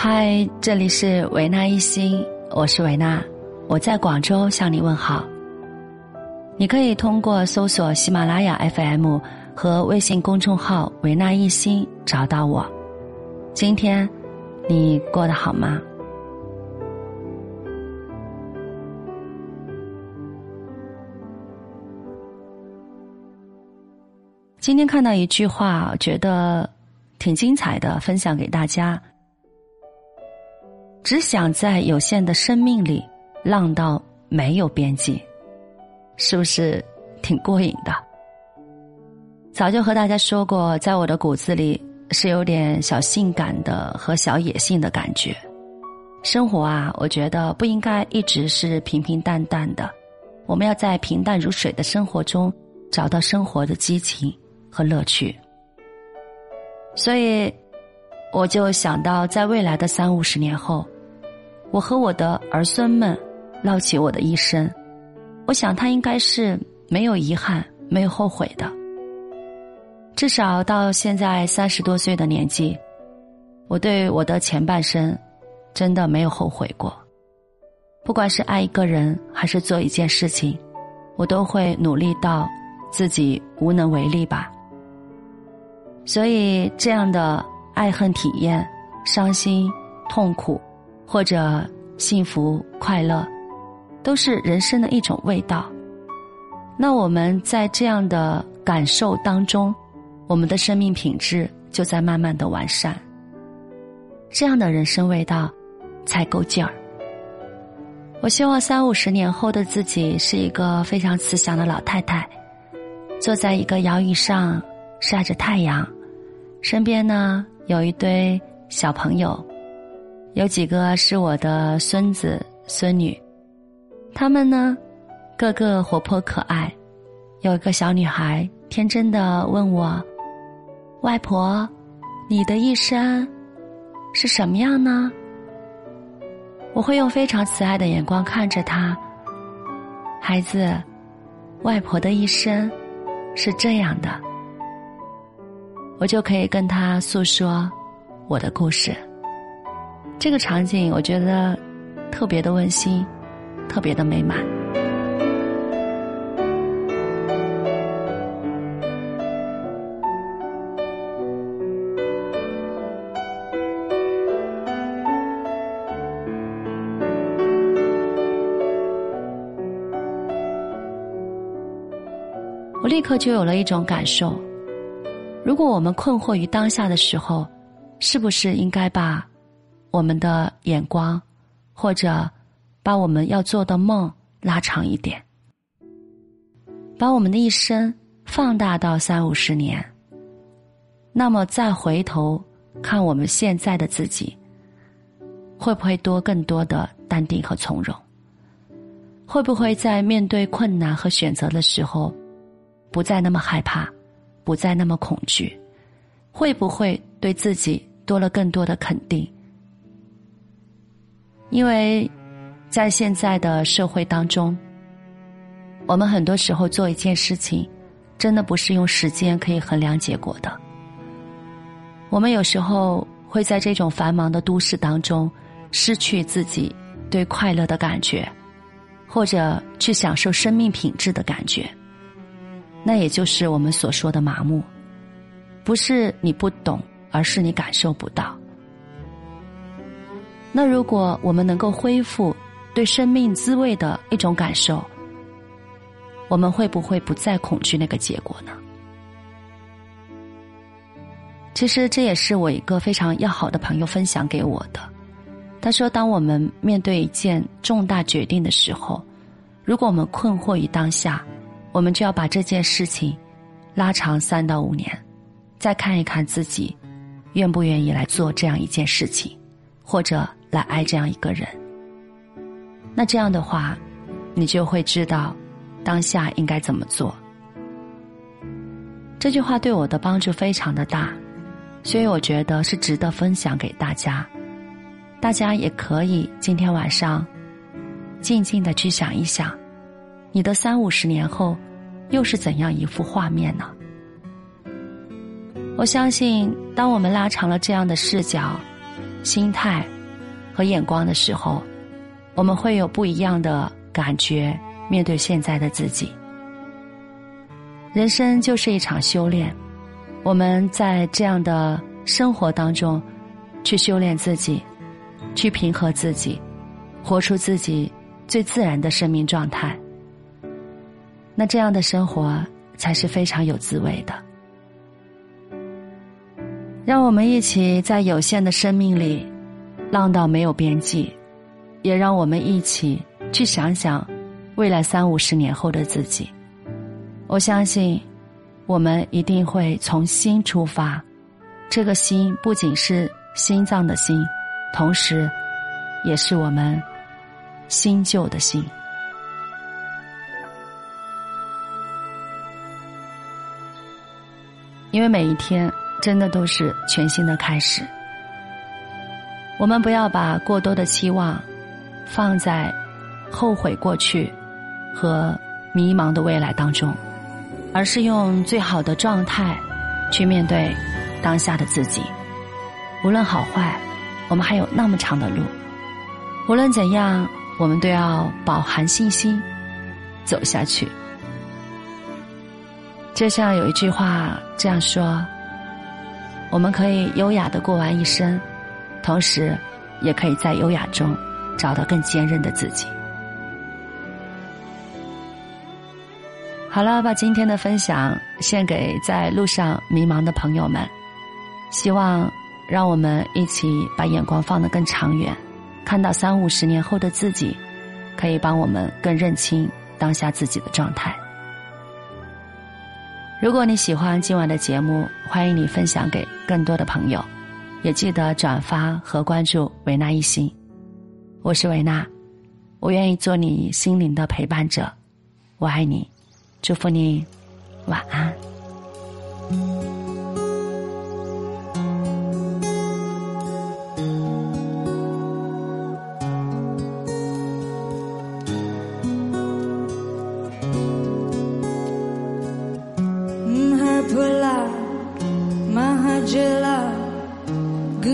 嗨，这里是维纳一心，我是维纳，我在广州向你问好。你可以通过搜索喜马拉雅 FM 和微信公众号“维纳一心”找到我。今天你过得好吗？今天看到一句话，觉得挺精彩的，分享给大家。只想在有限的生命里浪到没有边际，是不是挺过瘾的？早就和大家说过，在我的骨子里是有点小性感的和小野性的感觉。生活啊，我觉得不应该一直是平平淡淡的，我们要在平淡如水的生活中找到生活的激情。和乐趣，所以我就想到，在未来的三五十年后，我和我的儿孙们唠起我的一生，我想他应该是没有遗憾、没有后悔的。至少到现在三十多岁的年纪，我对我的前半生真的没有后悔过。不管是爱一个人，还是做一件事情，我都会努力到自己无能为力吧。所以，这样的爱恨体验、伤心、痛苦，或者幸福快乐，都是人生的一种味道。那我们在这样的感受当中，我们的生命品质就在慢慢的完善。这样的人生味道，才够劲儿。我希望三五十年后的自己是一个非常慈祥的老太太，坐在一个摇椅上晒着太阳。身边呢有一堆小朋友，有几个是我的孙子孙女，他们呢个个活泼可爱。有一个小女孩天真的问我：“外婆，你的一生是什么样呢？”我会用非常慈爱的眼光看着她，孩子，外婆的一生是这样的。我就可以跟他诉说我的故事。这个场景我觉得特别的温馨，特别的美满。我立刻就有了一种感受。如果我们困惑于当下的时候，是不是应该把我们的眼光，或者把我们要做的梦拉长一点，把我们的一生放大到三五十年？那么再回头看我们现在的自己，会不会多更多的淡定和从容？会不会在面对困难和选择的时候，不再那么害怕？不再那么恐惧，会不会对自己多了更多的肯定？因为，在现在的社会当中，我们很多时候做一件事情，真的不是用时间可以衡量结果的。我们有时候会在这种繁忙的都市当中，失去自己对快乐的感觉，或者去享受生命品质的感觉。那也就是我们所说的麻木，不是你不懂，而是你感受不到。那如果我们能够恢复对生命滋味的一种感受，我们会不会不再恐惧那个结果呢？其实这也是我一个非常要好的朋友分享给我的。他说：“当我们面对一件重大决定的时候，如果我们困惑于当下。”我们就要把这件事情拉长三到五年，再看一看自己愿不愿意来做这样一件事情，或者来爱这样一个人。那这样的话，你就会知道当下应该怎么做。这句话对我的帮助非常的大，所以我觉得是值得分享给大家。大家也可以今天晚上静静的去想一想。你的三五十年后，又是怎样一幅画面呢？我相信，当我们拉长了这样的视角，心态和眼光的时候，我们会有不一样的感觉。面对现在的自己，人生就是一场修炼。我们在这样的生活当中，去修炼自己，去平和自己，活出自己最自然的生命状态。那这样的生活才是非常有滋味的。让我们一起在有限的生命里，浪到没有边际；也让我们一起去想想，未来三五十年后的自己。我相信，我们一定会从心出发。这个心不仅是心脏的心，同时，也是我们新旧的心。因为每一天真的都是全新的开始，我们不要把过多的期望放在后悔过去和迷茫的未来当中，而是用最好的状态去面对当下的自己。无论好坏，我们还有那么长的路。无论怎样，我们都要饱含信心走下去。就像有一句话这样说：“我们可以优雅的过完一生，同时，也可以在优雅中找到更坚韧的自己。”好了，把今天的分享献给在路上迷茫的朋友们，希望让我们一起把眼光放得更长远，看到三五十年后的自己，可以帮我们更认清当下自己的状态。如果你喜欢今晚的节目，欢迎你分享给更多的朋友，也记得转发和关注维纳一心。我是维纳，我愿意做你心灵的陪伴者，我爱你，祝福你，晚安。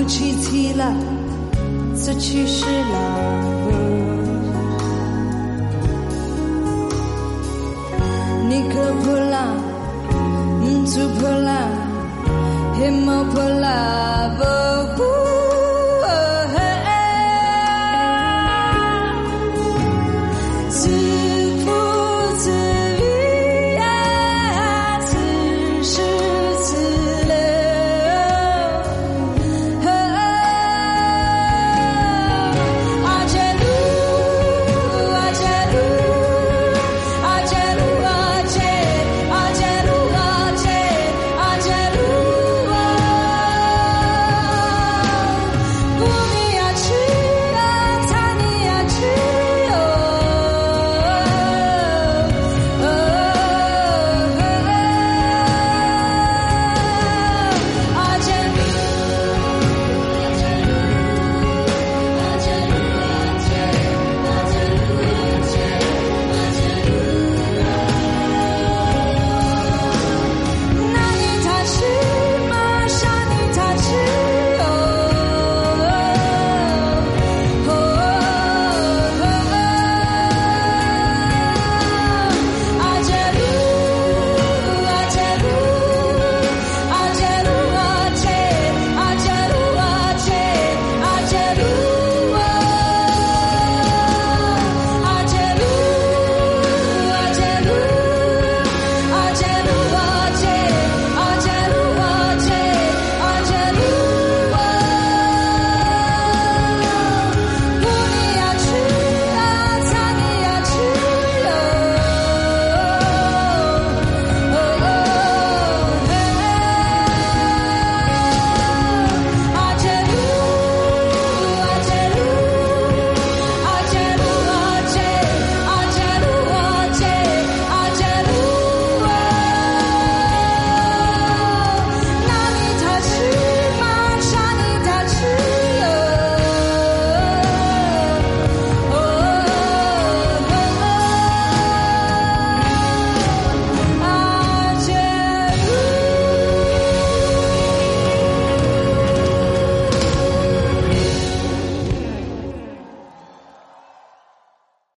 你可破了，唔做破了，黑毛破了。此去是了，你可破了，唔做破了，黑毛破了。